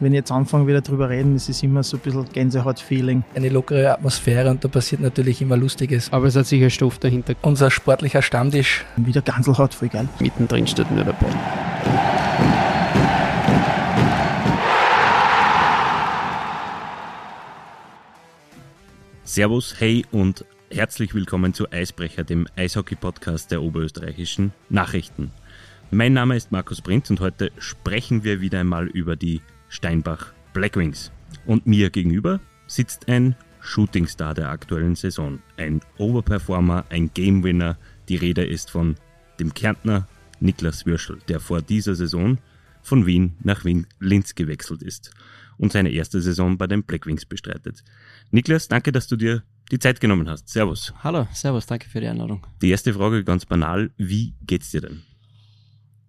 wenn ich jetzt anfange wieder drüber reden, ist es immer so ein bisschen Gänsehaut-Feeling. Eine lockere Atmosphäre und da passiert natürlich immer Lustiges. Aber es hat sicher Stoff dahinter. Unser sportlicher Stammtisch. Wieder Ganselhaut, voll geil. Mittendrin steht nur dabei. Servus, hey und herzlich willkommen zu Eisbrecher, dem Eishockey-Podcast der oberösterreichischen Nachrichten. Mein Name ist Markus Prinz und heute sprechen wir wieder einmal über die Steinbach Blackwings. Und mir gegenüber sitzt ein Shootingstar der aktuellen Saison, ein Overperformer, ein Gamewinner. Die Rede ist von dem Kärntner Niklas Würschel, der vor dieser Saison von Wien nach Wien Linz gewechselt ist und seine erste Saison bei den Blackwings bestreitet. Niklas, danke, dass du dir die Zeit genommen hast. Servus. Hallo, servus, danke für die Einladung. Die erste Frage ganz banal, wie geht's dir denn?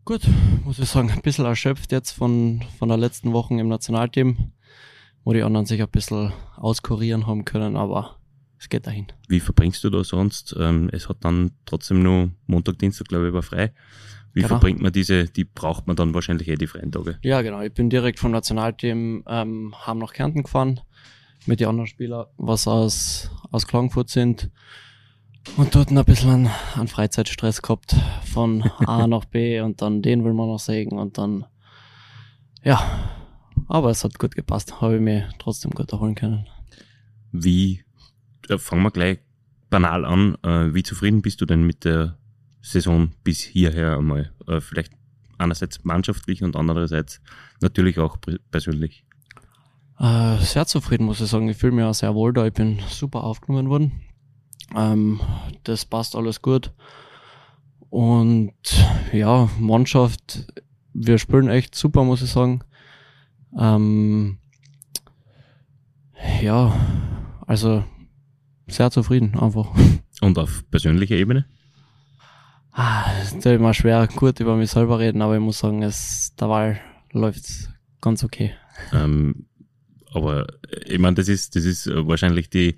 Gut, muss ich sagen, ein bisschen erschöpft jetzt von, von der letzten Woche im Nationalteam, wo die anderen sich ein bisschen auskurieren haben können, aber es geht dahin. Wie verbringst du da sonst? Ähm, es hat dann trotzdem nur Montag, Dienstag, glaube ich, war frei. Wie genau. verbringt man diese, die braucht man dann wahrscheinlich eh die freien Tage? Ja, genau. Ich bin direkt vom Nationalteam ähm, haben nach Kärnten gefahren mit den anderen Spielern, was aus, aus Klagenfurt sind. Und dort ein bisschen an, an Freizeitstress gehabt, von A nach B und dann den will man noch sägen und dann, ja, aber es hat gut gepasst, habe ich mir trotzdem gut erholen können. Wie, äh, fangen wir gleich banal an, äh, wie zufrieden bist du denn mit der Saison bis hierher einmal? Äh, vielleicht einerseits mannschaftlich und andererseits natürlich auch persönlich. Sehr zufrieden, muss ich sagen. Ich fühle mich auch sehr wohl da. Ich bin super aufgenommen worden. Ähm, das passt alles gut. Und ja, Mannschaft, wir spielen echt super, muss ich sagen. Ähm, ja, also sehr zufrieden einfach. Und auf persönlicher Ebene? Ah, ist immer schwer, gut über mich selber reden, aber ich muss sagen, es, der Wahl läuft ganz okay. Ähm, aber ich meine, das ist, das ist wahrscheinlich die,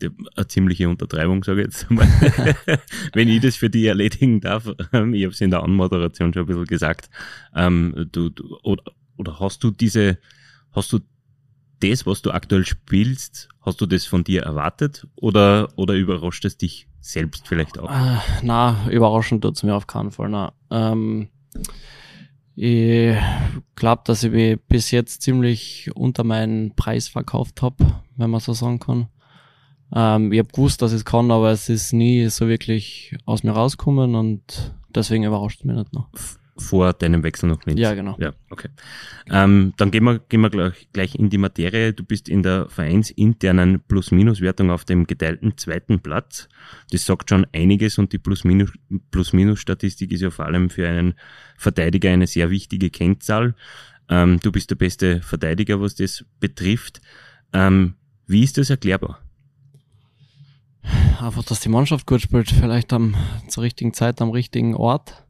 eine ziemliche Untertreibung, sage ich jetzt mal. Wenn ich das für die erledigen darf, ähm, ich habe es in der Anmoderation schon ein bisschen gesagt, ähm, du, du, oder, oder hast du diese, hast du das, was du aktuell spielst, hast du das von dir erwartet oder, oder überrascht es dich selbst vielleicht auch? Äh, na, überraschend tut's mir auf keinen Fall. Na. Ähm, ich glaube, dass ich mich bis jetzt ziemlich unter meinen Preis verkauft habe, wenn man so sagen kann. Ähm, ich habe gewusst, dass ich es kann, aber es ist nie so wirklich aus mir rausgekommen und deswegen überrascht es mich nicht noch. Vor deinem Wechsel noch nicht? Ja, genau. Ja, okay. Ähm, dann gehen wir, gehen wir gleich, gleich in die Materie. Du bist in der vereinsinternen Plus-Minus-Wertung auf dem geteilten zweiten Platz. Das sagt schon einiges und die Plus-Minus-Statistik ist ja vor allem für einen Verteidiger eine sehr wichtige Kennzahl. Ähm, du bist der beste Verteidiger, was das betrifft. Ähm, wie ist das erklärbar? einfach, dass die Mannschaft gut spielt, vielleicht am, zur richtigen Zeit am richtigen Ort.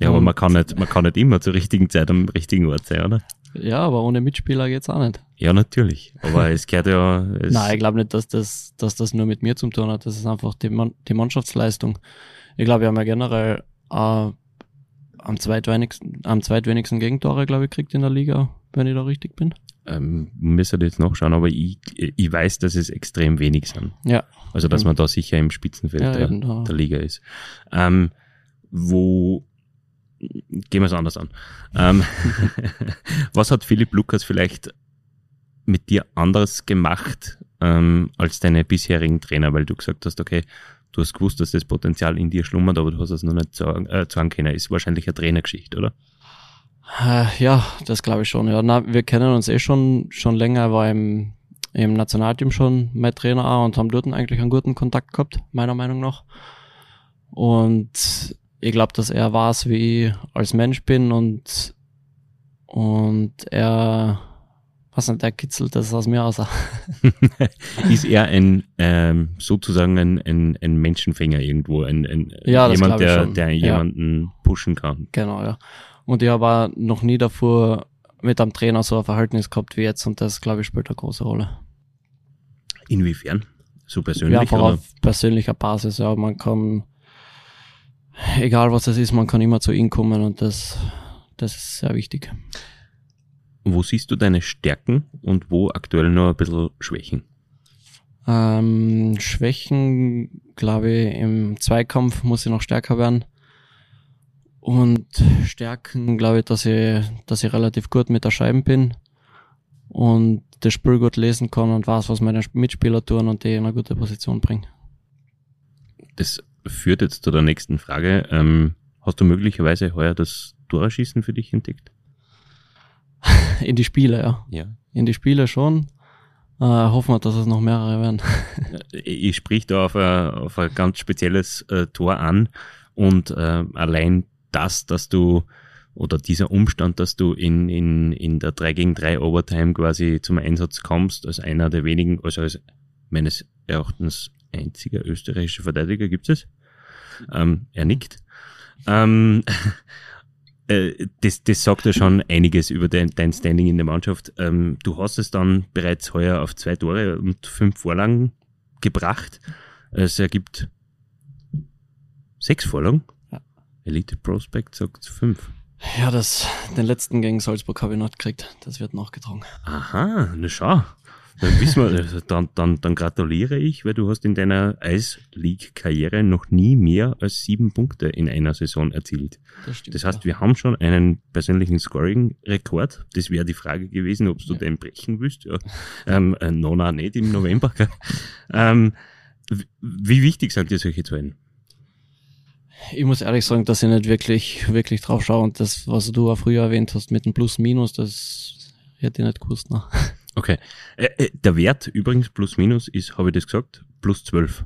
Ja, aber man kann nicht, man kann nicht immer zur richtigen Zeit am richtigen Ort sein, oder? Ja, aber ohne Mitspieler geht's auch nicht. Ja, natürlich. Aber es gehört ja. Es Nein, ich glaube nicht, dass das, dass das nur mit mir zu tun hat. Das ist einfach die, Man die Mannschaftsleistung. Ich glaube, wir haben ja generell äh, am zweitwenigsten, am zweitwenigsten Gegentore, glaube ich, kriegt in der Liga, wenn ich da richtig bin. Ähm, müsste jetzt nachschauen, aber ich, ich weiß, dass es extrem wenig sind. Ja. Also, dass man da sicher im Spitzenfeld ja, der, der, Liga ist. Ähm, wo, gehen wir es anders an. Ähm, was hat Philipp Lukas vielleicht mit dir anders gemacht ähm, als deine bisherigen Trainer, weil du gesagt hast, okay, du hast gewusst, dass das Potenzial in dir schlummert, aber du hast es noch nicht sagen, äh, sagen können. Ist wahrscheinlich eine Trainergeschichte, oder? Äh, ja, das glaube ich schon. Ja, na, wir kennen uns eh schon schon länger, war im, im Nationalteam schon mein Trainer auch und haben dort eigentlich einen guten Kontakt gehabt, meiner Meinung nach. Und ich glaube, dass er weiß, wie ich als Mensch bin und und er was nicht, der kitzelt das aus mir aus. ist er ein ähm, sozusagen ein, ein, ein Menschenfänger irgendwo, ein, ein ja, jemand, der, der jemanden ja. pushen kann. Genau, ja. Und ich habe noch nie davor mit einem Trainer so ein Verhältnis gehabt wie jetzt und das, glaube ich, spielt eine große Rolle. Inwiefern? So persönlich? Ja, auf persönlicher Basis, ja. Man kann, egal was es ist, man kann immer zu ihm kommen und das, das ist sehr wichtig. wo siehst du deine Stärken und wo aktuell noch ein bisschen Schwächen? Ähm, Schwächen, glaube ich, im Zweikampf muss ich noch stärker werden. Und Stärken, glaube ich, dass ich, dass ich relativ gut mit der Scheibe bin und das Spiel gut lesen kann und weiß, was meine Mitspieler tun und die in eine gute Position bringen. Das führt jetzt zu der nächsten Frage. Ähm, hast du möglicherweise heuer das Torerschießen für dich entdeckt? In die Spiele, ja. Ja. In die Spiele schon. Äh, hoffen wir, dass es noch mehrere werden. ich sprich da auf ein, auf ein ganz spezielles äh, Tor an und äh, allein das, dass du oder dieser Umstand, dass du in, in, in der 3 gegen 3 Overtime quasi zum Einsatz kommst, als einer der wenigen, also als meines Erachtens einziger österreichischer Verteidiger gibt es. Ähm, er nickt. Ähm, äh, das, das sagt ja schon einiges über dein, dein Standing in der Mannschaft. Ähm, du hast es dann bereits heuer auf zwei Tore und fünf Vorlagen gebracht. Es ergibt sechs Vorlagen. Ja. Elite Prospect sagt fünf. Ja, das, den letzten gegen Salzburg habe ich noch gekriegt. Das wird nachgetragen. Aha, na schau. Dann wissen wir, also dann, dann, dann gratuliere ich, weil du hast in deiner Ice League Karriere noch nie mehr als sieben Punkte in einer Saison erzielt. Das, stimmt, das heißt, ja. wir haben schon einen persönlichen Scoring-Rekord. Das wäre die Frage gewesen, ob du ja. den brechen willst. Ja. Ähm, äh, no, na, nicht im November. ähm, wie wichtig sind dir solche Zahlen? Ich muss ehrlich sagen, dass ich nicht wirklich, wirklich drauf schaue und das, was du auch früher erwähnt hast mit dem Plus-Minus, das hätte ich nicht gewusst. Ne? Okay. Äh, äh, der Wert übrigens plus minus ist, habe ich das gesagt, plus 12.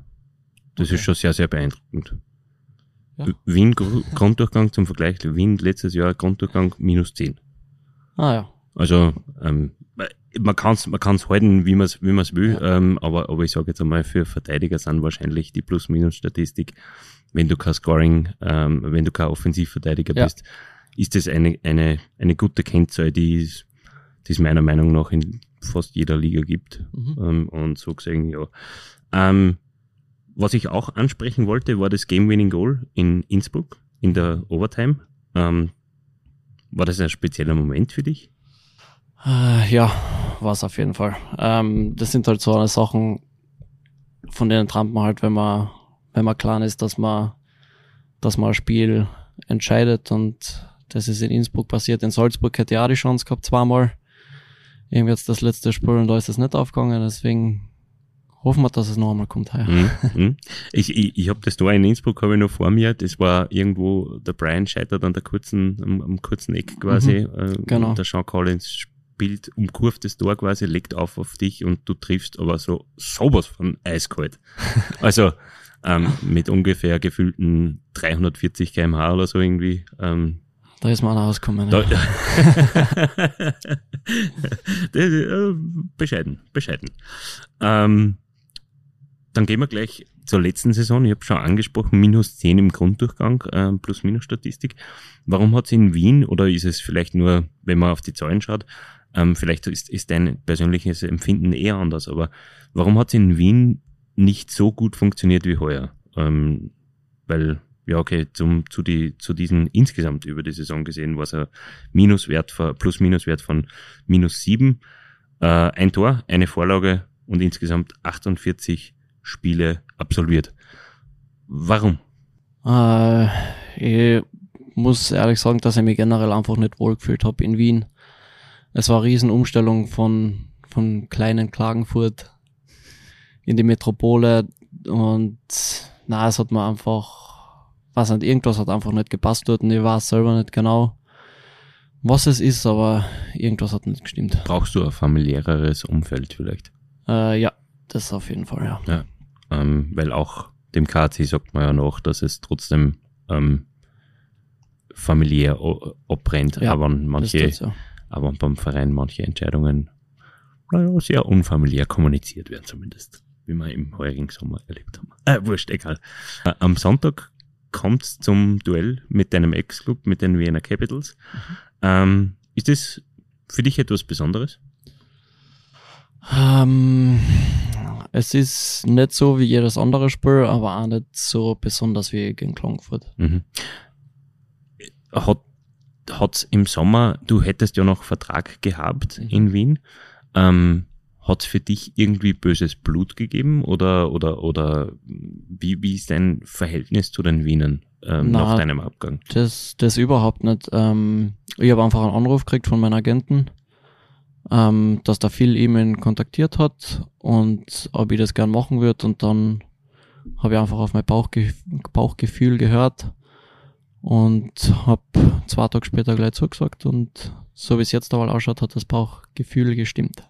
Das okay. ist schon sehr, sehr beeindruckend. Ja. Wien Grunddurchgang zum Vergleich, Wien letztes Jahr Grunddurchgang minus 10. Ah ja. Also ähm, man kann es man kann's halten, wie man es wie man's will, ja. ähm, aber, aber ich sage jetzt einmal, für Verteidiger sind wahrscheinlich die Plus-Minus-Statistik, wenn du kein Scoring, ähm, wenn du kein Offensivverteidiger ja. bist, ist das eine, eine, eine gute Kennzahl, die ist, die ist meiner Meinung nach in fast jeder Liga gibt. Mhm. Ähm, und so gesehen, ja. Ähm, was ich auch ansprechen wollte, war das Game-Winning-Goal in Innsbruck in der Overtime. Ähm, war das ein spezieller Moment für dich? Äh, ja, war es auf jeden Fall. Ähm, das sind halt so eine Sachen, von denen träumt man halt, wenn man, wenn man klar ist, dass man, dass man ein Spiel entscheidet und das ist in Innsbruck passiert. In Salzburg hätte ich auch die Chance gehabt, zweimal irgendwie jetzt das letzte Spiel und da ist es nicht aufgegangen, deswegen hoffen wir, dass es noch einmal kommt. Heuer. Mhm. Ich, ich, ich habe das da in Innsbruck habe ich noch vor mir. Das war irgendwo, der Brian scheitert an der kurzen, am, am kurzen Eck quasi. Mhm, äh, genau. Und der Sean Collins spielt umkurvtes Tor quasi, legt auf auf dich und du triffst aber so sowas von eiskalt. also ähm, mit ungefähr gefühlten 340 kmh oder so irgendwie. Ähm, da ist man rausgekommen. Ja. äh, bescheiden, bescheiden. Ähm, dann gehen wir gleich zur letzten Saison. Ich habe schon angesprochen, minus 10 im Grunddurchgang, äh, plus minus Statistik. Warum hat es in Wien, oder ist es vielleicht nur, wenn man auf die Zahlen schaut, ähm, vielleicht ist, ist dein persönliches Empfinden eher anders, aber warum hat es in Wien nicht so gut funktioniert wie heuer? Ähm, weil ja, okay, zum, zu, die, zu diesen insgesamt über die Saison gesehen war es ein Minuswert von, Plus-Minus-Wert von minus sieben, äh, ein Tor, eine Vorlage und insgesamt 48 Spiele absolviert. Warum? Äh, ich muss ehrlich sagen, dass ich mich generell einfach nicht wohlgefühlt habe in Wien. Es war eine Riesenumstellung von, von kleinen Klagenfurt in die Metropole und na, es hat mir einfach weiß nicht, irgendwas hat einfach nicht gepasst dort und ich weiß selber nicht genau, was es ist, aber irgendwas hat nicht gestimmt. Brauchst du ein familiäreres Umfeld vielleicht? Äh, ja, das auf jeden Fall, ja. ja ähm, weil auch dem KC sagt man ja noch, dass es trotzdem ähm, familiär abbrennt, ja, aber manche, ja. aber beim Verein manche Entscheidungen naja, sehr unfamiliär kommuniziert werden zumindest, wie wir im heurigen Sommer erlebt haben. Äh, wurscht, egal. Äh, am Sonntag kommt zum Duell mit deinem Ex-Club, mit den Vienna Capitals. Mhm. Ähm, ist das für dich etwas Besonderes? Ähm, es ist nicht so wie jedes andere Spiel, aber auch nicht so besonders wie gegen Klangfurt. Mhm. Hat hat's im Sommer, du hättest ja noch Vertrag gehabt Mhm. in Wien. Ähm, hat's für dich irgendwie böses Blut gegeben oder oder oder wie, wie ist dein Verhältnis zu den Wienern ähm, Na, nach deinem Abgang? Das, das überhaupt nicht. Ähm, ich habe einfach einen Anruf gekriegt von meinem Agenten, ähm, dass da viel E-Mail kontaktiert hat und ob ich das gern machen würde und dann habe ich einfach auf mein Bauchge Bauchgefühl gehört und habe zwei Tage später gleich zugesagt und so wie es jetzt aber ausschaut, hat das Bauchgefühl gestimmt.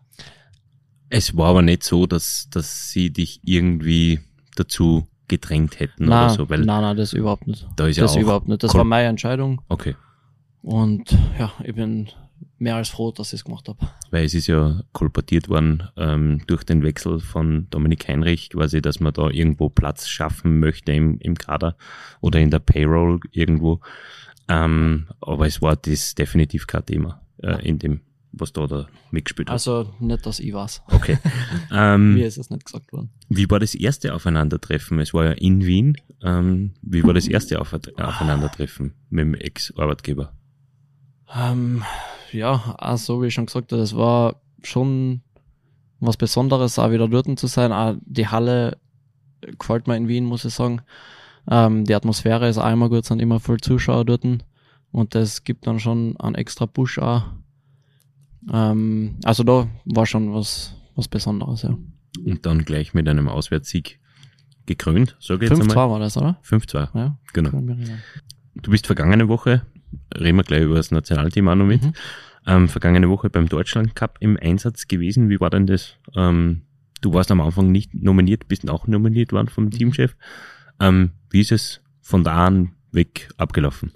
Es war aber nicht so, dass dass sie dich irgendwie dazu gedrängt hätten Nein, oder so, weil nein, nein, das überhaupt nicht. da ist ja das auch überhaupt nicht. Das war meine Entscheidung okay. und ja, ich bin mehr als froh, dass ich es gemacht habe. weil es ist ja kolportiert worden ähm, durch den Wechsel von Dominik Heinrich, quasi, dass man da irgendwo Platz schaffen möchte im, im Kader oder in der Payroll irgendwo. Ähm, aber es war das definitiv kein Thema äh, in dem, was da, da mitgespielt hat. Also nicht, dass ich weiß. Okay. ähm, Mir ist es nicht gesagt worden. wie war das erste Aufeinandertreffen? Es war ja in Wien. Ähm, wie war das erste Auf Aufeinandertreffen mit dem Ex-Arbeitgeber? Ähm, ja, also wie ich schon gesagt habe, es war schon was Besonderes, auch wieder dort zu sein. Auch die Halle gefällt mir in Wien, muss ich sagen. Ähm, die Atmosphäre ist auch immer gut, sind immer voll Zuschauer dort. Und das gibt dann schon einen extra Push auch. Ähm, also da war schon was, was Besonderes, ja. Und dann gleich mit einem Auswärtssieg gekrönt, sage ich jetzt 5-2 einmal. war das, oder? 5-2, Ja, genau. Du bist vergangene Woche, reden wir gleich über das Nationalteam auch noch mit, Mhm. ähm, vergangene Woche beim Deutschland Cup im Einsatz gewesen. Wie war denn das? Ähm, du warst am Anfang nicht nominiert, bist auch nominiert worden vom Teamchef. Ähm, wie ist es von da an weg abgelaufen?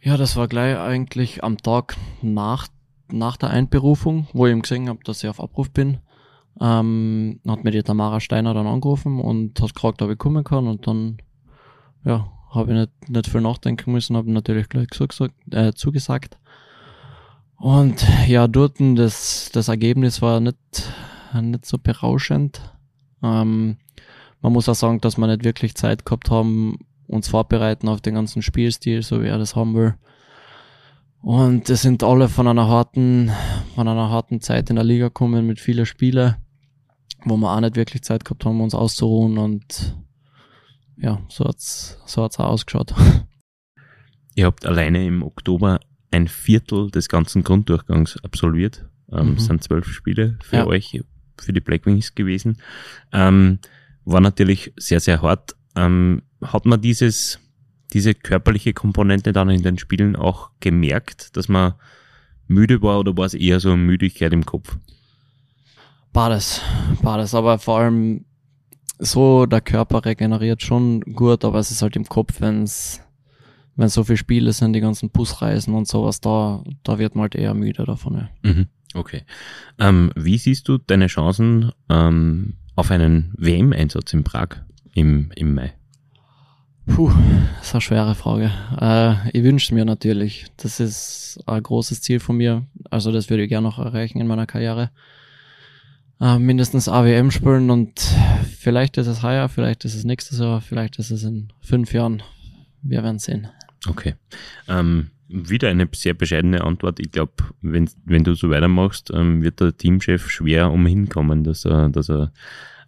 Ja, das war gleich eigentlich am Tag nach, nach der Einberufung, wo ich ihm gesehen habe, dass ich auf Abruf bin. Ähm, hat mir die Tamara Steiner dann angerufen und hat gefragt, ob ich kommen kann und dann, ja, habe ich nicht, nicht viel nachdenken müssen, habe natürlich gleich zugesagt, äh, zugesagt. Und ja, dort das, das Ergebnis war nicht, nicht so berauschend. Ähm, man muss auch sagen, dass wir nicht wirklich Zeit gehabt haben, uns vorbereiten auf den ganzen Spielstil, so wie er das haben will. Und es sind alle von einer harten, von einer harten Zeit in der Liga gekommen mit vielen Spielen, wo wir auch nicht wirklich Zeit gehabt haben, uns auszuruhen und ja, so hat's, so hat's auch ausgeschaut. Ihr habt alleine im Oktober ein Viertel des ganzen Grunddurchgangs absolviert. Ähm, Mhm. Es sind zwölf Spiele für Ja. euch, für die Blackwings gewesen. Ähm, war natürlich sehr, sehr hart. Ähm, hat man dieses, diese körperliche Komponente dann in den Spielen auch gemerkt, dass man müde war oder war es eher so eine Müdigkeit im Kopf? Beides, beides, aber vor allem so, der Körper regeneriert schon gut, aber es ist halt im Kopf, wenn's, wenn so viele Spiele sind, die ganzen Busreisen und sowas, da, da wird man halt eher müde davon, ja. Mhm. Okay. Ähm, wie siehst du deine Chancen ähm, auf einen WM-Einsatz in Prag im, im Mai? Puh, das ist eine schwere Frage. Äh, ich wünsche mir natürlich. Das ist ein großes Ziel von mir. Also das würde ich gerne noch erreichen in meiner Karriere. Äh, mindestens AWM spielen und vielleicht ist es heuer, vielleicht ist es nächstes Jahr, vielleicht ist es in fünf Jahren. Wir werden sehen. Okay. Ähm, wieder eine sehr bescheidene Antwort. Ich glaube, wenn, wenn du so weitermachst, ähm, wird der Teamchef schwer umhin kommen, dass er, dass er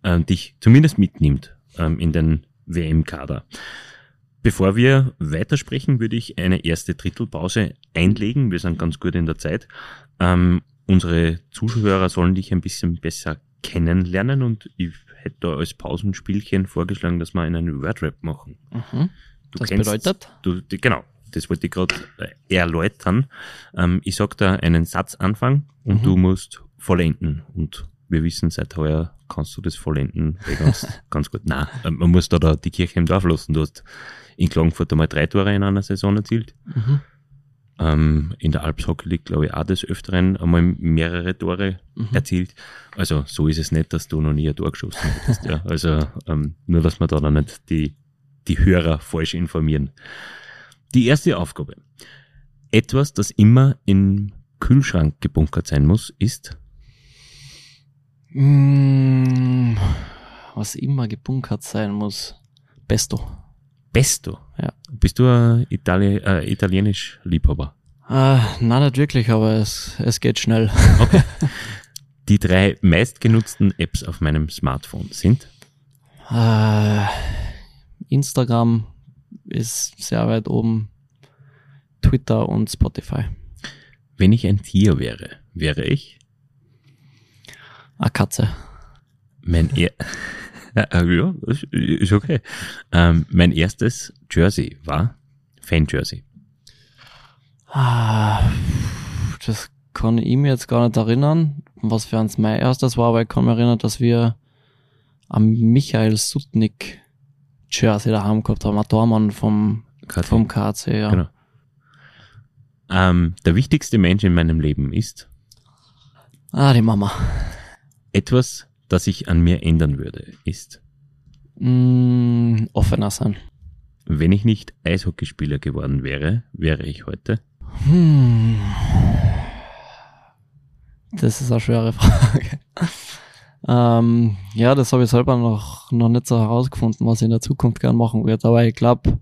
äh, dich zumindest mitnimmt ähm, in den WM-Kader. Bevor wir weitersprechen, würde ich eine erste Drittelpause einlegen. Wir sind ganz gut in der Zeit. Ähm, unsere Zuhörer sollen dich ein bisschen besser kennenlernen und ich hätte da als Pausenspielchen vorgeschlagen, dass wir einen Wordrap machen. Mhm. Du Das kennst- bedeutet? Du, genau, das wollte ich gerade äh, erläutern. Ähm, ich sag da einen Satz anfangen und Mhm. du musst vollenden. Und wir wissen, seit heuer kannst du das vollenden eh ganz, ganz gut. Nein, man muss da, da die Kirche im Dorf lassen. Du hast in Klagenfurt einmal drei Tore in einer Saison erzielt. Mhm. Ähm, in der Alps Hockey League, glaube ich, auch des Öfteren einmal mehrere Tore Mhm. erzielt. Also so ist es nicht, dass du noch nie ein Tor geschossen hättest. ja. Also ähm, nur, dass wir da dann nicht die, die Hörer falsch informieren. Die erste Aufgabe. Etwas, das immer im Kühlschrank gebunkert sein muss, ist Mm, was immer gebunkert sein muss. Pesto. Pesto. Ja. Bist du ein Itali äh, italienisch Liebhaber? Äh, nein, nicht wirklich, aber es, es geht schnell. Okay. Die drei meistgenutzten Apps auf meinem Smartphone sind? Äh, Instagram ist sehr weit oben, Twitter und Spotify. Wenn ich ein Tier wäre, wäre ich? Eine Katze. Mein er ja, ist- ist okay. Ähm, mein erstes Jersey war Fan-Jersey. Ah, das kann ich mir jetzt gar nicht erinnern, was für eins mein erstes war, aber ich kann mich erinnern, dass wir am Michael Sutnik Jersey daheim gehabt haben, ein Tormann vom, KT. vom KC, ja. Genau. Ähm, der wichtigste Mensch in meinem Leben ist Ah, die Mama. Etwas, das ich an mir ändern würde, ist, Mm, offener sein. wenn ich nicht Eishockeyspieler geworden wäre, wäre ich heute. Hm. Das ist eine schwere Frage. ähm, ja, das habe ich selber noch, noch nicht so herausgefunden, was ich in der Zukunft gern machen würde. Aber ich glaube,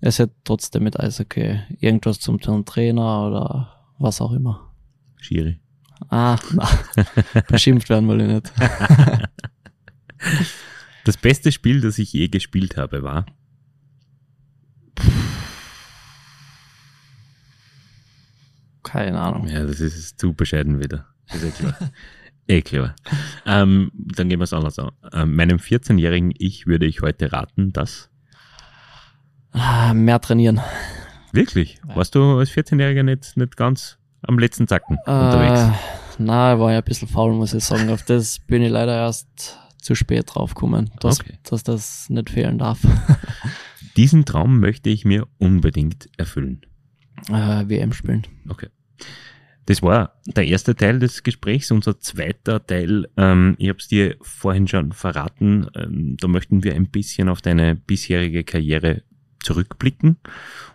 es hätte trotzdem mit Eishockey irgendwas zum tun, Trainer oder was auch immer. Schiri. Ah, na, beschimpft werden will ich nicht. Das beste Spiel, das ich je gespielt habe, war Keine Ahnung. Ja, das ist zu bescheiden wieder. Ist eh klar. eh klar. Ähm, dann gehen wir es anders an. Ähm, meinem 14-jährigen Ich würde ich heute raten, dass. Ah, mehr trainieren. Wirklich? Warst du als 14-Jähriger nicht, nicht ganz am letzten Zacken unterwegs? Äh, na, ich war ja ein bisschen faul, muss ich sagen. Auf das bin ich leider erst zu spät draufgekommen, dass, Okay. dass das nicht fehlen darf. Diesen Traum möchte ich mir unbedingt erfüllen. äh, WM spielen. Okay. Das war der erste Teil des Gesprächs. Unser zweiter Teil, ähm, ich habe es dir vorhin schon verraten, ähm, da möchten wir ein bisschen auf deine bisherige Karriere zurückblicken.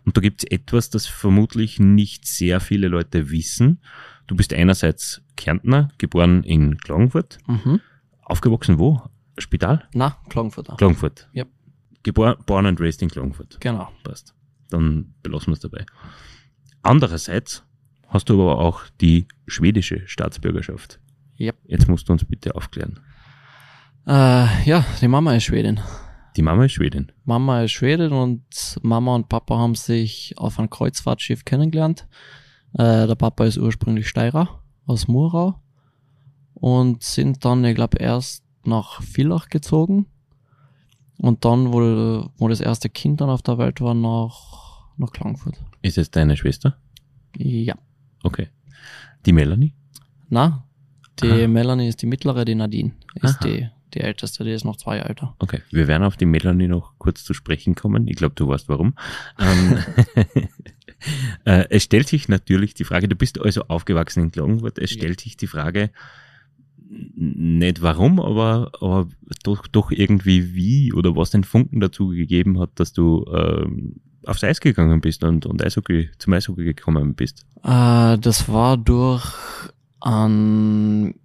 Und da gibt es etwas, das vermutlich nicht sehr viele Leute wissen. Du bist einerseits Kärntner, geboren in Klagenfurt, Mhm. aufgewachsen wo? Spital? Na, Klagenfurt. auch. Klagenfurt. Yep. Geboren, born and raised in Klagenfurt. Genau. Passt. Dann belassen wir es dabei. Andererseits hast du aber auch die schwedische Staatsbürgerschaft. Yep. Jetzt musst du uns bitte aufklären. Äh, ja, die Mama ist Schwedin. Die Mama ist Schwedin. Mama ist Schwedin und Mama und Papa haben sich auf einem Kreuzfahrtschiff kennengelernt. Äh, der Papa ist ursprünglich Steirer aus Murau und sind dann, ich glaube, erst nach Villach gezogen und dann, wo, wo das erste Kind dann auf der Welt war, nach, nach Klagenfurt. Ist es deine Schwester? Ja. Okay. Die Melanie? Na, die Aha. Melanie ist die mittlere, die Nadine ist Aha. die, die älteste, die ist noch zwei Jahre älter. Okay. Wir werden auf die Melanie noch kurz zu sprechen kommen. Ich glaube, du weißt warum. Ähm, äh, es stellt sich natürlich die Frage, du bist also aufgewachsen in Klagenfurt, es Ja. stellt sich die Frage, nicht warum, aber, aber doch, doch irgendwie wie oder was den Funken dazu gegeben hat, dass du ähm, aufs Eis gegangen bist und, und Eishockey, zum Eishockey gekommen bist. Äh, das war durch einen,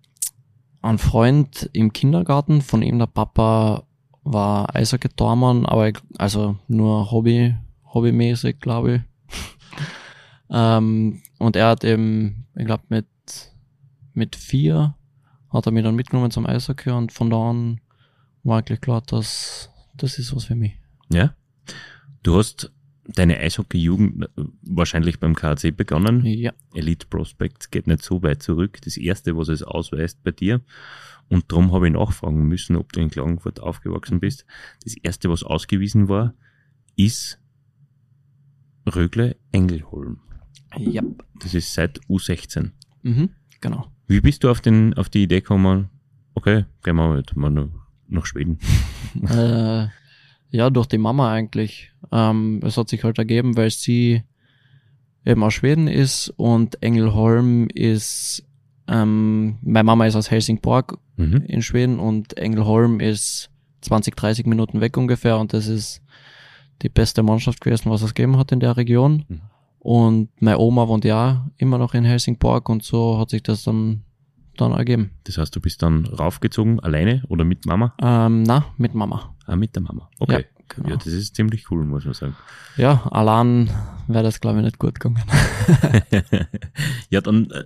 einen Freund im Kindergarten, von ihm der Papa war Eishockey-Tormann, aber also nur Hobby, hobbymäßig, glaube ich. ähm, und er hat eben, ich glaube mit, mit vier hat er mich dann mitgenommen zum Eishockey und von da an war eigentlich klar, dass das ist was für mich. Ja? Du hast deine Eishockey-Jugend äh, wahrscheinlich beim KC begonnen. Ja. Elite Prospects geht nicht so weit zurück. Das erste, was es ausweist bei dir. Und darum habe ich nachfragen müssen, ob du in Klagenfurt aufgewachsen bist. Das erste, was ausgewiesen war, ist Rögle Engelholm. Ja. Das ist seit U16. Mhm. Genau. Wie bist du auf, den, auf die Idee gekommen, okay, gehen wir halt mal nach, nach Schweden? äh, ja, durch die Mama eigentlich. Ähm, es hat sich halt ergeben, weil sie eben aus Schweden ist und Engelholm ist, ähm, meine Mama ist aus Helsingborg Mhm. in Schweden und Engelholm ist 20, 30 Minuten weg ungefähr und das ist die beste Mannschaft gewesen, was es gegeben hat in der Region. Mhm. Und meine Oma wohnt ja immer noch in Helsingborg und so hat sich das dann, dann ergeben. Das heißt, du bist dann raufgezogen, alleine oder mit Mama? Ähm, na, mit Mama. Ah, mit der Mama. Okay. Genau. Ja, das ist ziemlich cool, muss man sagen. Ja, allein wäre das, glaube ich, nicht gut gegangen. ja, dann, äh,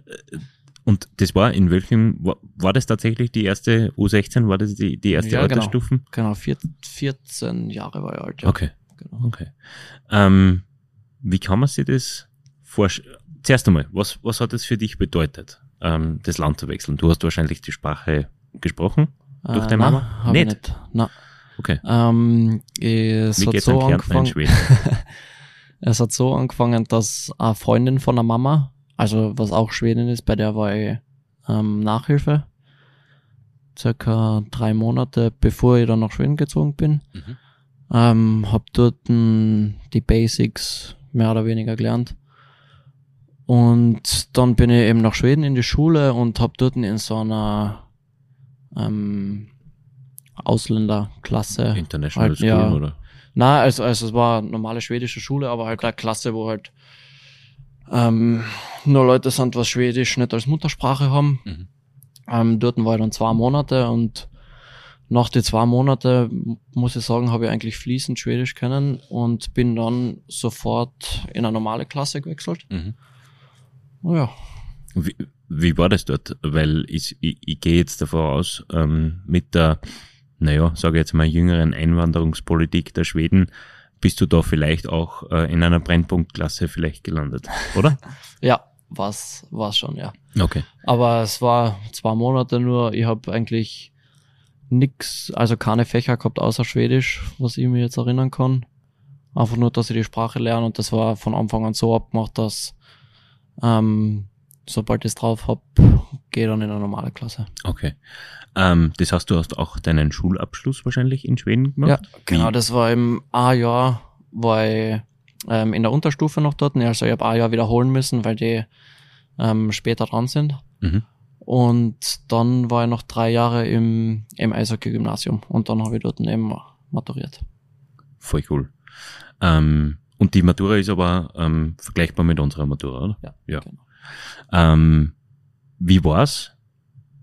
und das war in welchem, war, war das tatsächlich die erste U16? War das die, die erste Ja, genau. Altersstufen? genau, vier, 14 Jahre war ich alt. Ja. Okay, Genau. okay. Ähm, wie kann man sich das vorstellen? Zuerst einmal, was, was hat es für dich bedeutet, ähm, das Land zu wechseln? Du hast wahrscheinlich die Sprache gesprochen. Durch deine nein, Mama? hab ich Nicht? nicht. Nein. Okay. Ähm, es Wie hat so angefangen. Es hat so angefangen, dass eine Freundin von der Mama, also was auch Schwedin ist, bei der war ich ähm, Nachhilfe. Circa drei Monate bevor ich dann nach Schweden gezogen bin. Mhm. Ähm, hab dort n- die Basics mehr oder weniger gelernt. Und dann bin ich eben nach Schweden in die Schule und hab dort in so einer ähm, Ausländerklasse International Halt, School, ja. oder? na, also, also es war eine normale schwedische Schule, aber halt eine Klasse, wo halt ähm, nur Leute sind, was Schwedisch nicht als Muttersprache haben. Mhm. Ähm, dort war ich dann zwei Monate und nach den zwei Monate, m- muss ich sagen, habe ich eigentlich fließend Schwedisch kennen und bin dann sofort in eine normale Klasse gewechselt. Mhm. Oh ja, Wie, wie war das dort? Weil ich, ich, ich gehe jetzt davon aus, ähm, mit der, naja, sage jetzt mal, jüngeren Einwanderungspolitik der Schweden, bist du da vielleicht auch äh, in einer Brennpunktklasse vielleicht gelandet, oder? ja, war's, war's schon, ja. Okay. Aber es war zwei Monate nur. Ich habe eigentlich nix, also keine Fächer gehabt außer Schwedisch, was ich mir jetzt erinnern kann. Einfach nur, dass ich die Sprache lerne und das war von Anfang an so abgemacht, dass ähm, sobald ich es drauf hab, gehe dann in eine normale Klasse. Okay. Ähm, das heißt, du hast auch deinen Schulabschluss wahrscheinlich in Schweden gemacht? Ja, genau, Wie- das war im A-Jahr, war ich ähm, in der Unterstufe noch dort. Also ich habe A-Jahr wiederholen müssen, weil die ähm, später dran sind. Mhm. Und dann war ich noch drei Jahre im, im Eishockey-Gymnasium und dann habe ich dort eben maturiert. Voll cool. Ähm, und die Matura ist aber ähm, vergleichbar mit unserer Matura, oder? Ja, Ja. genau. Ähm, wie war's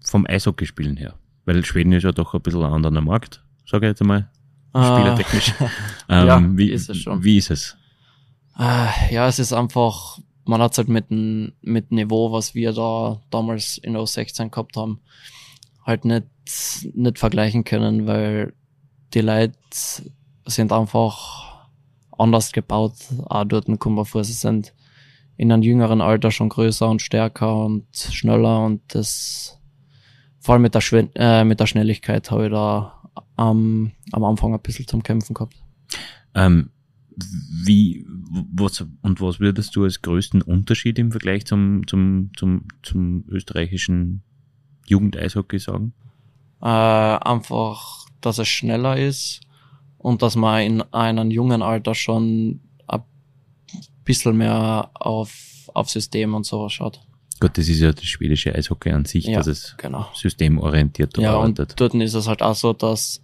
vom Eishockeyspielen her? Weil Schweden ist ja doch ein bisschen ein anderer Markt, sage ich jetzt einmal, spielertechnisch. ähm, ja, wie, ist es schon. Wie ist es? Äh, ja, es ist einfach, man hat halt mit dem mit Niveau, was wir da damals in der 16 gehabt haben, halt nicht, nicht vergleichen können, weil die Leute sind einfach anders gebaut. Auch dort kommt man vor, sie sind in einem jüngeren Alter schon größer und stärker und schneller und das vor allem mit der, Schwen äh, mit der Schnelligkeit habe ich da am, am Anfang ein bisschen zum Kämpfen gehabt. Ähm, wie, was, und was würdest du als größten Unterschied im Vergleich zum, zum, zum, zum österreichischen Jugendeishockey sagen? äh, einfach, dass es schneller ist und dass man in einem jungen Alter schon bisschen mehr auf, auf System und sowas schaut. Gott, das ist ja das schwedische Eishockey an sich, Ja, dass es Genau. systemorientiert Ja, arbeitet. und dort ist es halt auch so, dass,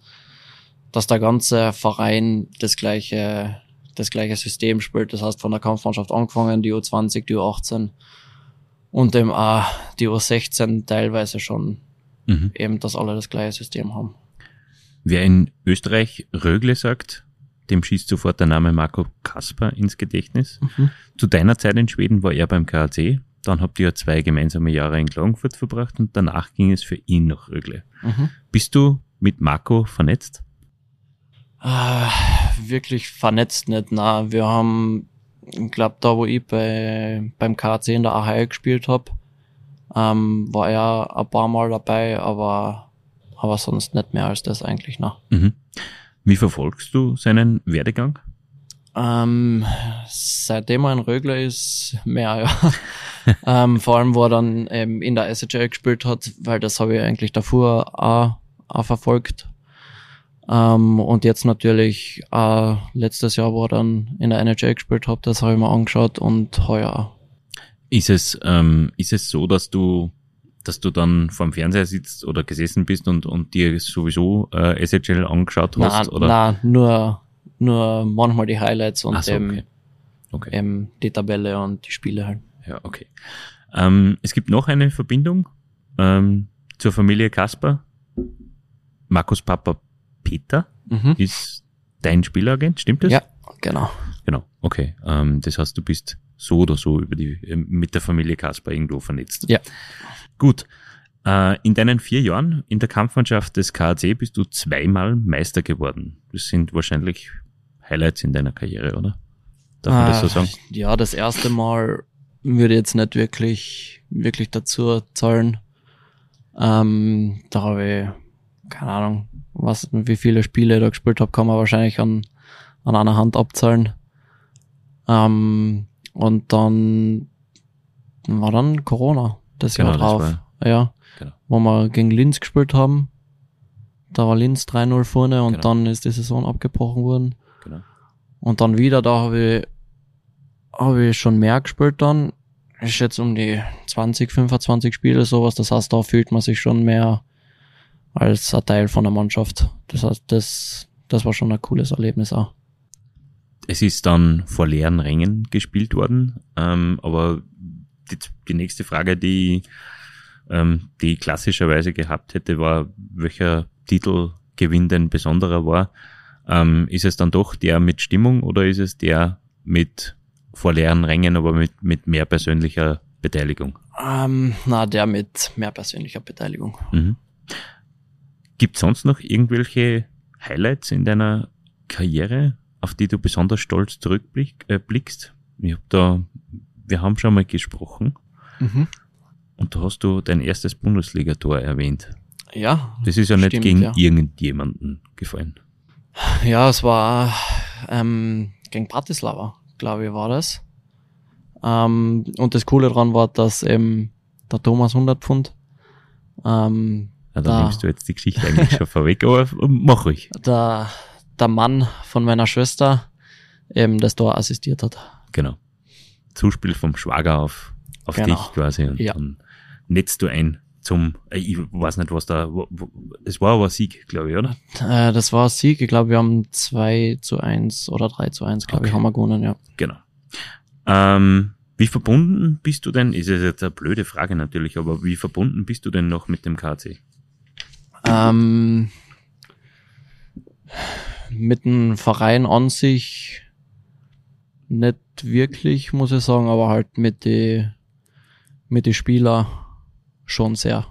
dass der ganze Verein das gleiche, das gleiche System spielt. Das heißt, von der Kampfmannschaft angefangen, die U20, die U18 und eben auch die U16 teilweise schon Mhm. eben, dass alle das gleiche System haben. Wer in Österreich Rögle sagt, dem schießt sofort der Name Marco Kasper ins Gedächtnis. Zu deiner Zeit in Schweden war er beim KAC, dann habt ihr zwei gemeinsame Jahre in Klagenfurt verbracht und danach ging es für ihn nach Rögle. Mhm. Bist du mit Marco vernetzt? Ah, wirklich vernetzt nicht, na. Wir haben, ich glaube, da wo ich bei, beim KC in der AHL gespielt hab, ähm, war er ein paar Mal dabei, aber, aber sonst nicht mehr als das eigentlich, na. Mhm. Wie verfolgst du seinen Werdegang? Ähm, seitdem er in Rögler ist, mehr, ja. ähm, vor allem, wo er dann ähm, in der SHL gespielt hat, weil das habe ich eigentlich davor auch, auch verfolgt. Ähm, und jetzt natürlich äh, letztes Jahr, wo er dann in der NHL gespielt hat, das habe ich mir angeschaut und heuer auch. Ist es, ähm, ist es so, dass du, dass du dann vorm Fernseher sitzt oder gesessen bist und, und dir sowieso äh, SHL angeschaut hast? Na, oder? na, nur, nur manchmal die Highlights und so, okay. Okay. eben die Tabelle und die Spiele halt. Ja, okay. Ähm, es gibt noch eine Verbindung ähm, zur Familie Kasper. Markus Papa Peter Mhm. ist dein Spielagent, stimmt das? Ja, genau. Genau, okay. Ähm, das heißt, du bist so oder so über die, äh, mit der Familie Kasper irgendwo vernetzt. Ja. Gut. Äh, in deinen vier Jahren in der Kampfmannschaft des KAC bist du zweimal Meister geworden. Das sind wahrscheinlich Highlights in deiner Karriere, oder? Darf man das so Ah, sagen? Ja, das erste Mal würde ich jetzt nicht wirklich, wirklich dazu zahlen. Ähm, da habe ich, keine Ahnung, was, wie viele Spiele ich da gespielt habe, kann man wahrscheinlich an, an einer Hand abzahlen. Ähm, und dann war dann Corona das Genau, Jahr das drauf. ja. Genau. Wo wir gegen Linz gespielt haben. Da war Linz 3-0 vorne und Genau. dann ist die Saison abgebrochen worden. Genau. Und dann wieder, da habe ich, habe ich schon mehr gespielt dann. Ich schätze um die 20, 25 Spiele, sowas. Das heißt, da fühlt man sich schon mehr als ein Teil von der Mannschaft. Das heißt, das, das war schon ein cooles Erlebnis auch. Es ist dann vor leeren Rängen gespielt worden, ähm, aber die, die nächste Frage, die, ähm, die ich klassischerweise gehabt hätte, war, welcher Titelgewinn denn besonderer war. Ähm, ist es dann doch der mit Stimmung oder ist es der mit vor leeren Rängen, aber mit, mit mehr persönlicher Beteiligung? Ähm, na, der mit mehr persönlicher Beteiligung. Mhm. Gibt sonst noch irgendwelche Highlights in deiner Karriere, auf die du besonders stolz zurückblickst? Äh, blickst? ich hab da, wir haben schon mal gesprochen und da hast du dein erstes Bundesligator erwähnt. Ja, Das ist ja nicht Stimmt, gegen ja. irgendjemanden gefallen. Ja, es war ähm, gegen Bratislava, glaube ich, war das. Ähm, und das Coole dran war, dass eben der Thomas 100 Pfund, ähm, Ja, da Da. nimmst du jetzt die Geschichte eigentlich schon vorweg, aber mach ruhig. der, der Mann von meiner Schwester, eben das Tor assistiert hat. Genau. Zuspiel vom Schwager auf, auf Genau. dich quasi und Ja. dann netzt du ein zum, äh, ich weiß nicht, was da, es war aber ein Sieg, glaube ich, oder? Äh, das war ein Sieg, ich glaube, wir haben 2 zu 1 oder 3 zu 1, glaube ich, Okay. haben wir gewonnen, ja. Genau. Ähm, wie verbunden bist du denn, ist es jetzt eine blöde Frage natürlich, aber wie verbunden bist du denn noch mit dem KC? Ähm, mit dem Verein an sich nicht wirklich, muss ich sagen, aber halt mit die, mit die Spieler schon sehr.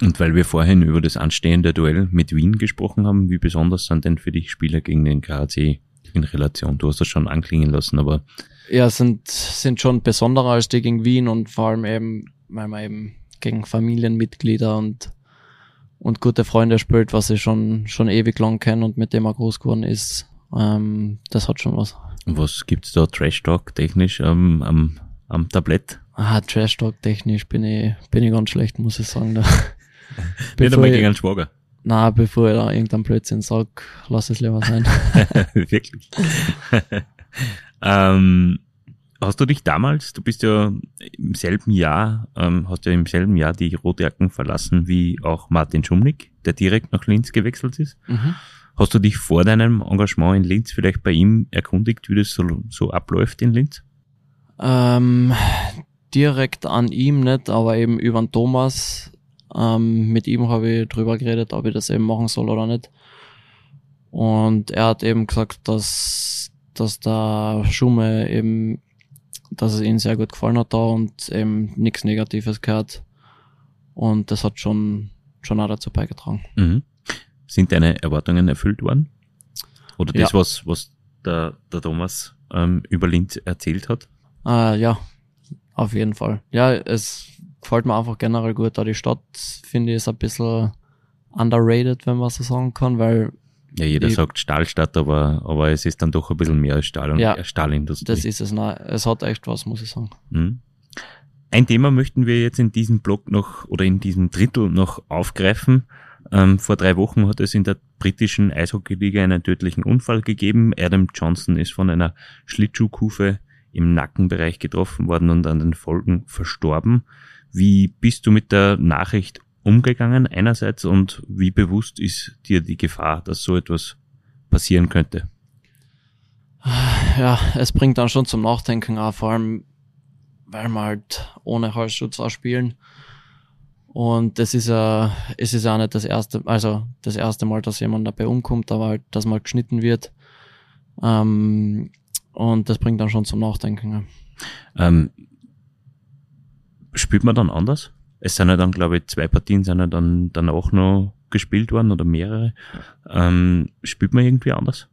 Und weil wir vorhin über das anstehende Duell mit Wien gesprochen haben, wie besonders sind denn für dich Spieler gegen den KC in Relation? Du hast das schon anklingen lassen, aber Ja, sind, sind schon besonderer als die gegen Wien und vor allem eben, weil man eben gegen Familienmitglieder und, und gute Freunde spielt, was ich schon, schon ewig lang kenne und mit dem er groß geworden ist. Ähm, das hat schon was. was gibt's da Trash Talk technisch ähm, am, am Tablett? Ah, Trash Talk technisch bin ich, bin ich ganz schlecht, muss ich sagen. Da. Nicht einmal gegen einen Schwager. na, bevor ich da irgendeinen Blödsinn sag, lass es lieber sein. Wirklich. ähm, hast du dich damals, du bist ja im selben Jahr, ähm, hast ja im selben Jahr die Rotjacken verlassen wie auch Martin Schumnick, der direkt nach Linz gewechselt ist. mhm. Hast du dich vor deinem Engagement in Linz vielleicht bei ihm erkundigt, wie das so, so abläuft in Linz? ähm, direkt an ihm nicht, aber eben über den Thomas. Ähm, mit ihm habe ich drüber geredet, ob ich das eben machen soll oder nicht. Und er hat eben gesagt, dass, dass der Schumme eben, dass es ihm sehr gut gefallen hat da und eben nichts Negatives gehört. Und das hat schon, schon auch dazu beigetragen. Mhm. Sind deine Erwartungen erfüllt worden? Oder das, Ja. was, was der, der Thomas ähm, über Linz erzählt hat? Äh, ja, auf jeden Fall. Ja, es gefällt mir einfach generell gut, da die Stadt, finde ich, ist ein bisschen underrated, wenn man so sagen kann, weil Ja, jeder Ich- sagt Stahlstadt, aber, aber es ist dann doch ein bisschen mehr als Stahl und Ja. Stahlindustrie. das ist es. Na, es hat echt was, muss ich sagen. Mhm. Ein Thema möchten wir jetzt in diesem Blog noch oder in diesem Drittel noch aufgreifen. Ähm, vor drei Wochen hat es in der britischen Eishockeyliga einen tödlichen Unfall gegeben. Adam Johnson ist von einer Schlittschuhkufe im Nackenbereich getroffen worden und an den Folgen verstorben. Wie bist du mit der Nachricht umgegangen einerseits und wie bewusst ist dir die Gefahr, dass so etwas passieren könnte? Ja, es bringt dann schon zum Nachdenken, auch vor allem, weil wir halt ohne Halsschutz auch spielen. Und das ist ja, es ist ja auch nicht das erste, also das erste Mal, dass jemand dabei umkommt, aber halt, dass mal geschnitten wird. Ähm, und das bringt dann schon zum Nachdenken. Ja. Ähm, spielt man dann anders? Es sind ja dann, glaube ich, zwei Partien sind ja dann, dann auch noch gespielt worden oder mehrere. Ähm, spielt man irgendwie anders?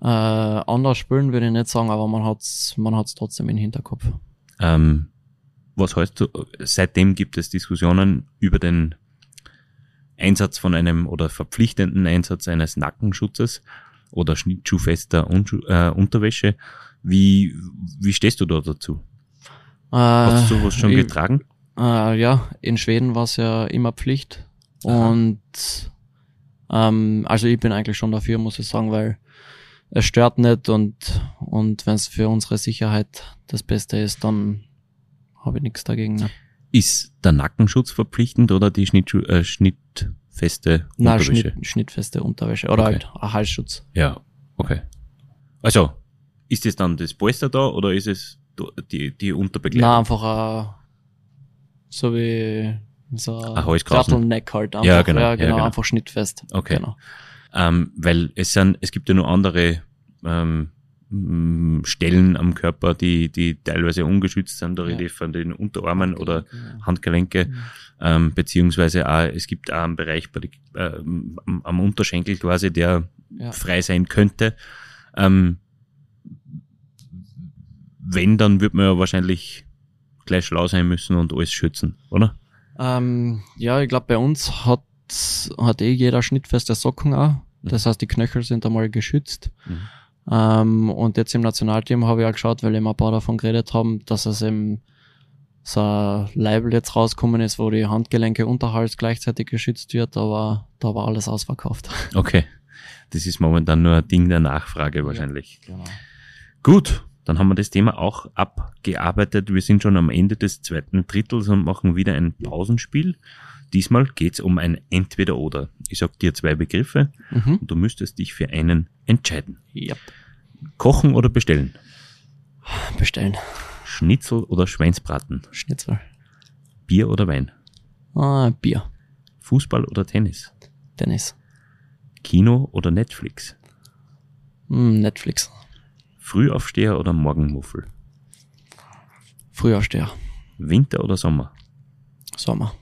Äh, anders spielen würde ich nicht sagen, aber man hat's, man hat's trotzdem im Hinterkopf. Ähm, was heißt du, seitdem gibt es Diskussionen über den Einsatz von einem oder verpflichtenden Einsatz eines Nackenschutzes oder schnittschuhfester Unschu äh, Unterwäsche. Wie, wie stehst du da dazu? Äh, Hast du sowas schon ich- getragen? Äh, ja, in Schweden war es ja immer Pflicht. Und ähm, also ich bin eigentlich schon dafür, muss ich sagen, weil es stört nicht und, und wenn es für unsere Sicherheit das Beste ist, dann habe ich nichts dagegen. Ne? Ist der Nackenschutz verpflichtend oder die Schnittschuh äh, schnittfeste Unterwäsche? Schnitt, schnittfeste Unterwäsche oder Okay. halt Halsschutz. Ja, okay. Also, ist es dann das Polster da oder ist es die, die Na, Unterbekleidung? einfach äh, so wie so Ein Halskrausen. Turtleneck halt. Einfach, Ja, genau, Ja, ja, genau, genau. einfach schnittfest. Okay. Genau. Ähm, weil es sind, es gibt ja noch andere ähm, Stellen am Körper, die, die teilweise ungeschützt sind, da Ja. rede ich von den Unterarmen oder Ja. Handgelenke, Mhm. ähm, beziehungsweise auch, es gibt auch einen Bereich bei die, äh, am, am Unterschenkel quasi, der Ja. frei sein könnte. Ähm, wenn, dann wird man ja wahrscheinlich gleich schlau sein müssen und alles schützen, oder? Ähm, ja, ich glaube, bei uns hat, hat eh jeder schnittfeste Socken auch. Das heißt, die Knöchel sind einmal geschützt. Mhm. Ähm, und jetzt im Nationalteam habe ich auch geschaut, weil eben ein paar davon geredet haben, dass es eben so ein Label jetzt rausgekommen ist, wo die Handgelenke und der Hals gleichzeitig geschützt wird, aber da war alles ausverkauft. Okay. Das ist momentan nur ein Ding der Nachfrage wahrscheinlich. Genau. Gut, dann haben wir das Thema auch abgearbeitet. Wir sind schon am Ende des zweiten Drittels und machen wieder ein Pausenspiel. Diesmal geht's um ein Entweder-Oder. Ich sag dir zwei Begriffe Mhm. und du müsstest dich für einen entscheiden. Yep. Kochen oder bestellen? Bestellen. Schnitzel oder Schweinsbraten? Schnitzel. Bier oder Wein? Ah, Bier. Fußball oder Tennis? Tennis. Kino oder Netflix? Hm, Netflix. Frühaufsteher oder Morgenmuffel? Frühaufsteher. Winter oder Sommer? Sommer.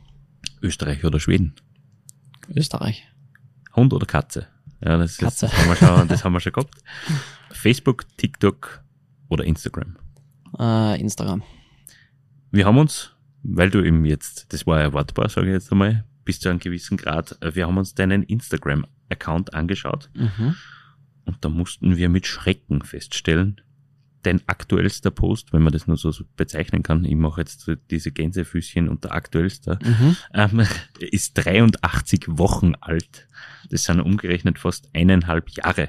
Österreich oder Schweden? Österreich. Hund oder Katze? Ja, das, Katze. Ist, das, haben wir schon, das haben wir schon gehabt. Facebook, TikTok oder Instagram? Äh, Instagram. Wir haben uns, weil du eben jetzt, das war erwartbar, sage ich jetzt einmal, bis zu einem gewissen Grad, äh, wir haben uns deinen Instagram-Account angeschaut Mhm. Und da mussten wir mit Schrecken feststellen, dein aktuellster Post, wenn man das nur so bezeichnen kann, ich mache jetzt diese Gänsefüßchen unter aktuellster, Mhm. ähm, ist 83 Wochen alt. Das sind umgerechnet fast eineinhalb Jahre.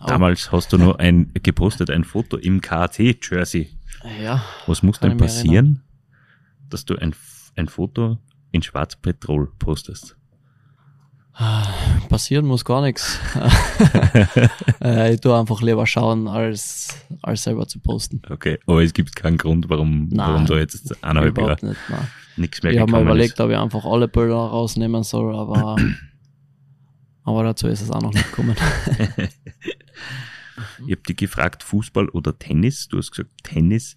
Oh. Damals hast du nur ein gepostet, ein Foto im KAT-Jersey. Ja. Was muss denn passieren, dass du ein, ein Foto in Schwarzpetrol postest? Passieren muss gar nichts. äh, ich tue einfach lieber schauen, als, als selber zu posten. Okay, aber es gibt keinen Grund, warum, Nein, warum da jetzt eineinhalb Jahre nicht. Nein. nichts mehr Ich habe mir überlegt, ist. ob ich einfach alle Bilder rausnehmen soll, aber, aber dazu ist es auch noch nicht gekommen. Ich habe dich gefragt, Fußball oder Tennis? Du hast gesagt Tennis.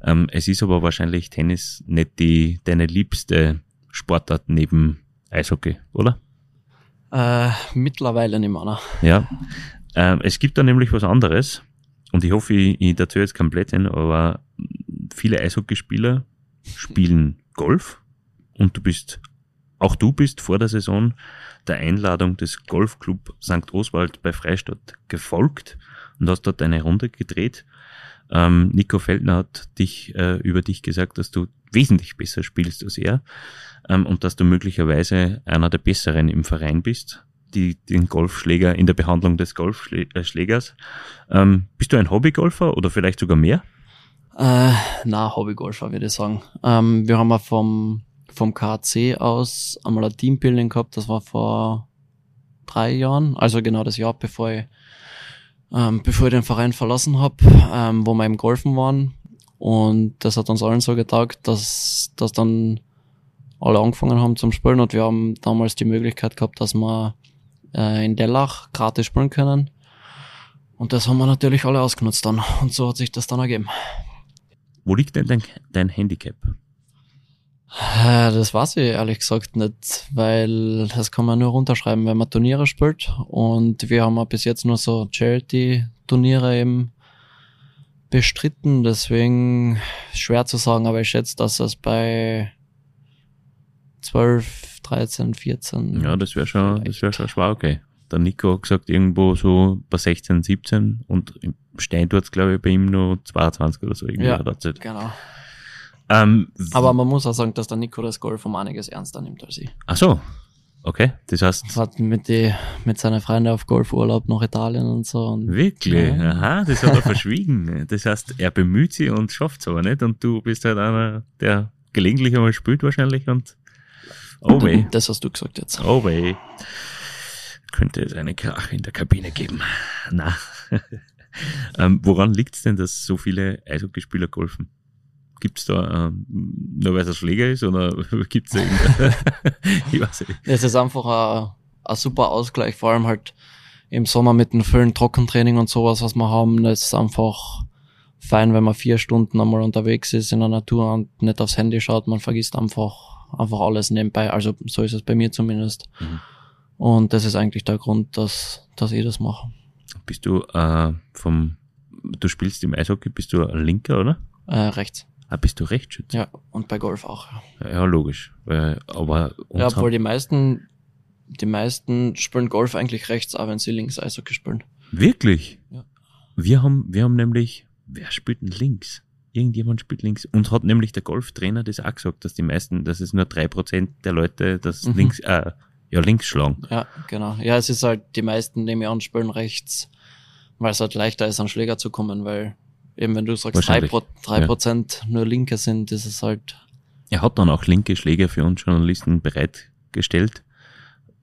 Ähm, es ist aber wahrscheinlich Tennis nicht die deine liebste Sportart neben Eishockey, oder? Äh, mittlerweile nicht mehr. ne? Ja. Ähm, es gibt da nämlich was anderes. Und ich hoffe, ich, ich dazu jetzt komplett hin, aber viele Eishockeyspieler spielen Golf und du bist, auch du bist vor der Saison der Einladung des Golfclub St. Oswald bei Freistadt gefolgt und hast dort eine Runde gedreht. Ähm, Nico Feldner hat dich äh, über dich gesagt, dass du wesentlich besser spielst als er ähm, und dass du möglicherweise einer der Besseren im Verein bist, die den Golfschläger in der Behandlung des Golfschlägers. Ähm, bist du ein Hobbygolfer oder vielleicht sogar mehr? Äh, na, Hobbygolfer würde ich sagen. Ähm, wir haben ja vom, vom KC aus einmal ein Teambuilding gehabt, das war vor drei Jahren, also genau das Jahr, bevor ich, ähm, bevor ich den Verein verlassen habe, ähm, wo wir im Golfen waren. Und das hat uns allen so getaugt, dass, dass dann alle angefangen haben zum Spielen und wir haben damals die Möglichkeit gehabt, dass wir äh, in Dellach gratis spielen können. Und das haben wir natürlich alle ausgenutzt dann. Und so hat sich das dann ergeben. Wo liegt denn dein, dein Handicap? Das weiß ich ehrlich gesagt nicht, weil das kann man nur runterschreiben, wenn man Turniere spielt. Und wir haben ja bis jetzt nur so Charity-Turniere eben bestritten, deswegen schwer zu sagen, aber ich schätze, dass das bei 12, 13, 14. Ja, das wäre schon, das wäre schon schwer, okay. Der Nico hat gesagt, irgendwo so bei 16, 17 und im Stein glaube ich, bei ihm nur 22 oder so irgendwie. Ja. Genau. Ähm, Aber man muss auch sagen, dass der Nico das Golf um einiges ernster nimmt als ich. ach so, okay. Das heißt, Hat mit, die, mit seinen Freunden auf Golfurlaub nach Italien und so. Und wirklich, Ja. aha, das hat er verschwiegen. Das heißt, er bemüht sich und schafft's aber nicht und du bist halt einer, der gelegentlich einmal spielt wahrscheinlich und oh weh. Das hast du gesagt jetzt. Oh weh. Könnte es eine Krach in der Kabine geben. Na. ähm, woran liegt's denn, dass so viele Eishockeyspieler golfen? Gibt's da, ähm, nur weil es ein Schläger ist oder da irgendein, ich weiß nicht. Es ist einfach ein, ein super Ausgleich, vor allem halt im Sommer mit dem vielen Trockentraining und sowas, was wir haben. Das ist einfach fein, wenn man vier Stunden einmal unterwegs ist in der Natur und nicht aufs Handy schaut. Man vergisst einfach, einfach alles nebenbei. Also so ist es bei mir zumindest. Mhm. Und das ist eigentlich der Grund, dass, dass ich das mache. Bist du äh, vom, du spielst im Eishockey, bist du ein Linker, oder? Äh, rechts. Ah, bist du Rechtsschütze? Ja, und bei Golf auch. Ja, Ja, logisch. Weil, aber ja obwohl die meisten, die meisten spielen Golf eigentlich rechts, auch wenn sie links Eishockey spielen. Wirklich? Ja. Wir haben, wir haben nämlich, wer spielt denn links? Irgendjemand spielt links. Uns hat nämlich der Golftrainer das auch gesagt, dass die meisten, dass es nur drei Prozent der Leute das Mhm. links, äh, ja, links schlagen. Ja, genau. Ja, es ist halt, die meisten nehme ich an, spielen rechts, weil es halt leichter ist, an Schläger zu kommen, weil eben wenn du sagst, drei, Pro drei ja. Prozent nur Linke sind, ist es halt, Er hat dann auch linke Schläger für uns Journalisten bereitgestellt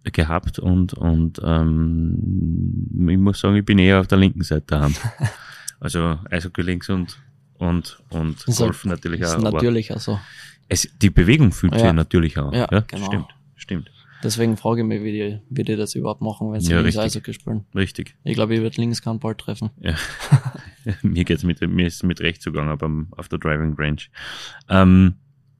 gehabt und, und ähm, ich muss sagen, ich bin eher auf der linken Seite der Hand. also Eishockey links und, und, und Ist Golf natürlich ist auch. aber natürlicher so. Es, die Bewegung fühlt sich Ja. natürlich an. Ja, Ja, genau. stimmt, stimmt. Deswegen frage ich mich, wie die, wie die das überhaupt machen, wenn sie Ja, links richtig. Eishockey spielen. Richtig. Ich glaube, ich würde links keinen Ball treffen. Ja. mir geht's mit, mir ist mit rechts zugange beim, auf der Driving Range. Ähm,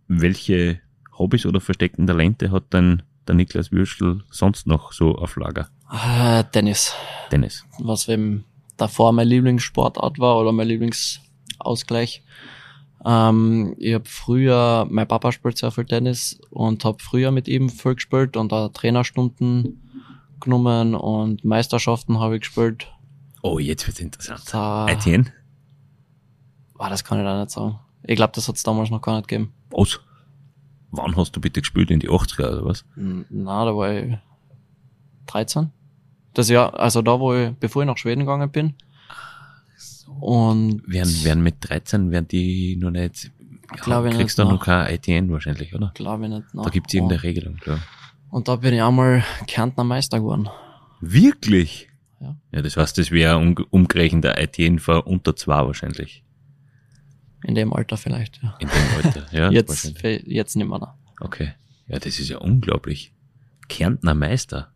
welche Hobbys oder versteckten Talente hat denn der Niklas Würstel sonst noch so auf Lager? Äh, Tennis. Dennis. was eben davor meine Lieblingssportart war oder mein Lieblingsausgleich. Ähm, ich habe früher, mein Papa spielt sehr viel Tennis und habe früher mit ihm viel gespielt und da Trainerstunden genommen und Meisterschaften habe ich gespielt. Oh, jetzt wird's interessant. Da, Etienne? ah, das kann ich da nicht sagen. Ich glaube, das hat es damals noch gar nicht gegeben. Was? Wann hast du bitte gespielt? In die 80er oder was? Na, da war ich 13. Das Jahr, also da, wo ich, bevor ich nach Schweden gegangen bin. Und Werden, werden mit 13, werden die noch nicht, ja, Glaube ich kriegst du noch kein Etienne wahrscheinlich, oder? glaube ich nicht. Da nach. gibt's irgendeine Regelung, klar. Und da bin ich einmal Kärntner Meister geworden. Wirklich? Ja. Ja, das heißt, das wäre um, umgerechnet der Etienne vor unter zwei wahrscheinlich. In dem Alter vielleicht, ja. In dem Alter, ja. jetzt, jetzt nicht mehr. Okay. Ja, das ist ja unglaublich. Kärntner Meister.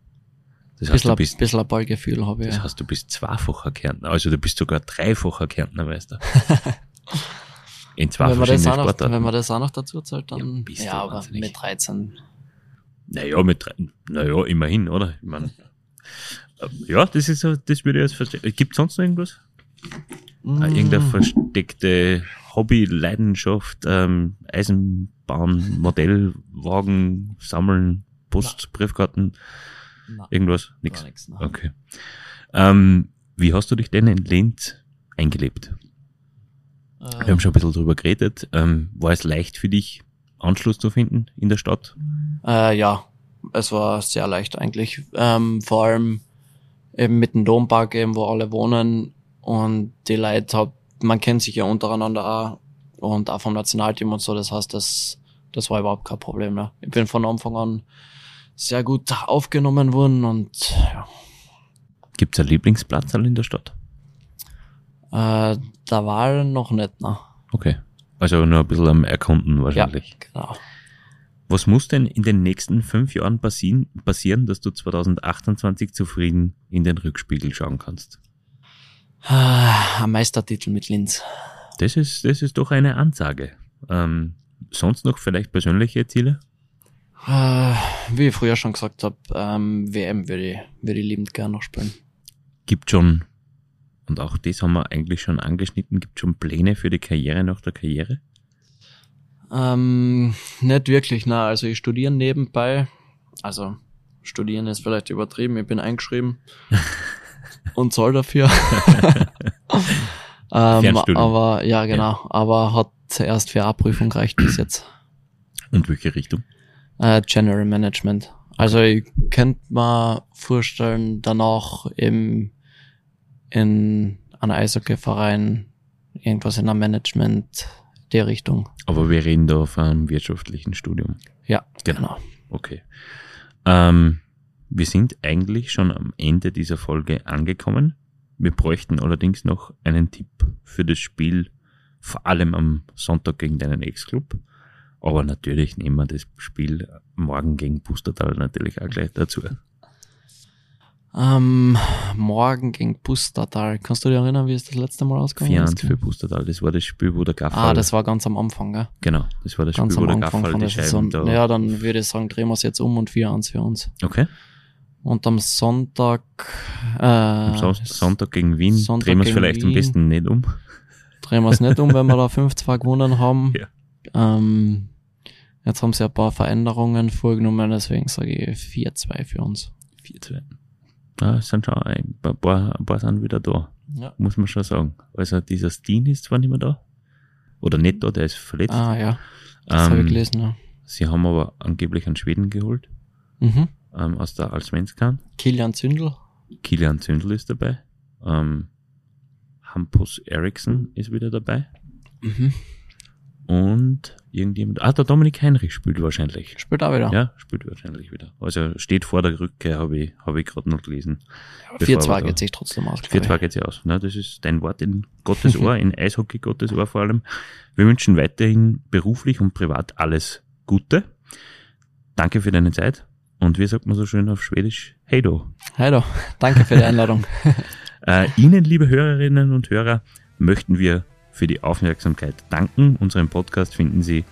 Das Ein heißt, bisschen, du ein bist, bisschen ein Ballgefühl habe ich. das Ja. heißt, du bist zweifacher Kärntner. Also du bist sogar dreifacher Kärntner Meister. In zwei wenn, man das verschiedenen auch noch, Sportarten. wenn man das auch noch dazu zählt, Ja, dann bist ja, du aber wahnsinnig. mit 13. Naja, mit drei, naja, immerhin, oder? Ich mein, äh, ja, das ist so, das würde ich jetzt verstehen. Gibt sonst noch irgendwas? Mm. Äh, Irgendeine versteckte Hobby, Leidenschaft, ähm, Eisenbahn, Modellwagen, Sammeln, Post, Briefkarten, Na, irgendwas? Nix. nix. Okay. Ähm, wie hast du dich denn in Linz eingelebt? Wir haben schon ein bisschen drüber geredet. Ähm, war es leicht für dich, Anschluss zu finden in der Stadt? Äh, ja, es war sehr leicht eigentlich. Ähm, vor allem eben mit dem Dompark eben, wo alle wohnen und die Leute, hab, man kennt sich ja untereinander auch und auch vom Nationalteam und so. Das heißt, das, das war überhaupt kein Problem. Ne? Ich bin von Anfang an sehr gut aufgenommen worden und ja, Gibt es einen Lieblingsplatz in der Stadt? äh, da war noch nicht, ne? Okay. Also nur ein bisschen am Erkunden Ja, wahrscheinlich. genau. Was muss denn in den nächsten fünf Jahren passieren, passieren, dass du 2028 zufrieden in den Rückspiegel schauen kannst? Ah, Ein Meistertitel mit Linz. Das ist, das ist doch eine Ansage. Ähm, sonst noch vielleicht persönliche Ziele? Wie ich früher schon gesagt habe, ähm, WM würde ich, würde ich liebend gerne noch spielen. Gibt schon, und auch das haben wir eigentlich schon angeschnitten, gibt schon Pläne für die Karriere nach der Karriere? Ähm, nicht wirklich, na, also ich studiere nebenbei. Also studieren ist vielleicht übertrieben, ich bin eingeschrieben und zahl dafür. ähm, aber ja, genau. Aber hat zuerst für A-Prüfung gereicht bis jetzt. Und welche Richtung? Äh, General Management. Also ich könnte mir vorstellen, danach im in einem Eishockey-Verein irgendwas in der Management der Richtung. Aber wir reden da von einem wirtschaftlichen Studium. Ja, Genau. genau. Okay. Ähm, wir sind eigentlich schon am Ende dieser Folge angekommen. Wir bräuchten allerdings noch einen Tipp für das Spiel, vor allem am Sonntag gegen deinen Ex-Club. Aber natürlich nehmen wir das Spiel morgen gegen Pustertal natürlich auch gleich dazu. Ähm, morgen gegen Pustertal. Kannst du dich erinnern, wie es das letzte Mal ausgegangen 4-1 ist? für Pustertal. Das war das Spiel, wo der Gaffal... Ah, das war ganz am Anfang, gell? Genau, das war das Ganz Spiel, wo am der Gaffal von die Scheiben da... Ja, dann würde ich sagen, drehen wir es jetzt um und 4-1 für uns. Okay. Und am Sonntag, äh, Am Son- Sonntag gegen Wien Sonntag drehen wir es vielleicht am Wien. besten nicht um. drehen wir es nicht um, wenn wir da 5-2 gewonnen haben. Ja. Ähm, jetzt haben sie ein paar Veränderungen vorgenommen, deswegen sage ich 4-2 für uns. 4-2. Ja, sind schon ein paar, ein paar sind wieder da. Ja. muss man schon sagen. Also dieser Steen ist zwar nicht mehr da. Oder nicht da, der ist verletzt. Ah ja, das habe ich ähm, gelesen. Ja. sie haben aber angeblich einen Schweden geholt, Mhm. ähm, aus der Allsvenskan. Kilian Zündel. Kilian Zündel ist dabei. Ähm, Hampus Eriksson ist wieder dabei. Mhm. Und irgendjemand, ah, der Dominik Heinrich spielt wahrscheinlich. Spielt auch wieder. Ja, spielt wahrscheinlich wieder. Also steht vor der Rückkehr, habe ich, habe ich gerade noch gelesen. bevor wir 4-2 da- geht sich trotzdem aus. glaub 4-2 geht ja aus. Ne? Das ist dein Wort in Gottes Ohr, in Eishockey Gottes Ohr vor allem. Wir wünschen weiterhin beruflich und privat alles Gute. Danke für deine Zeit. Und wie sagt man so schön auf Schwedisch? Hey do. ich. Hey da, danke für die Einladung. Äh, Ihnen, liebe Hörerinnen und Hörer, möchten wir für die Aufmerksamkeit danken. Unseren Podcast finden Sie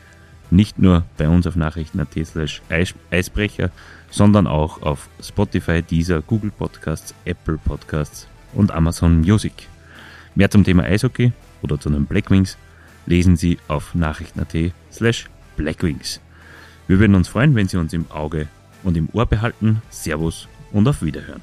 nicht nur bei uns auf nachrichten.at slash Eis- Eisbrecher, sondern auch auf Spotify, Deezer, Google Podcasts, Apple Podcasts und Amazon Music. Mehr zum Thema Eishockey oder zu den Blackwings lesen Sie auf nachrichten.at slash Blackwings. Wir würden uns freuen, wenn Sie uns im Auge und im Ohr behalten. Servus und auf Wiederhören.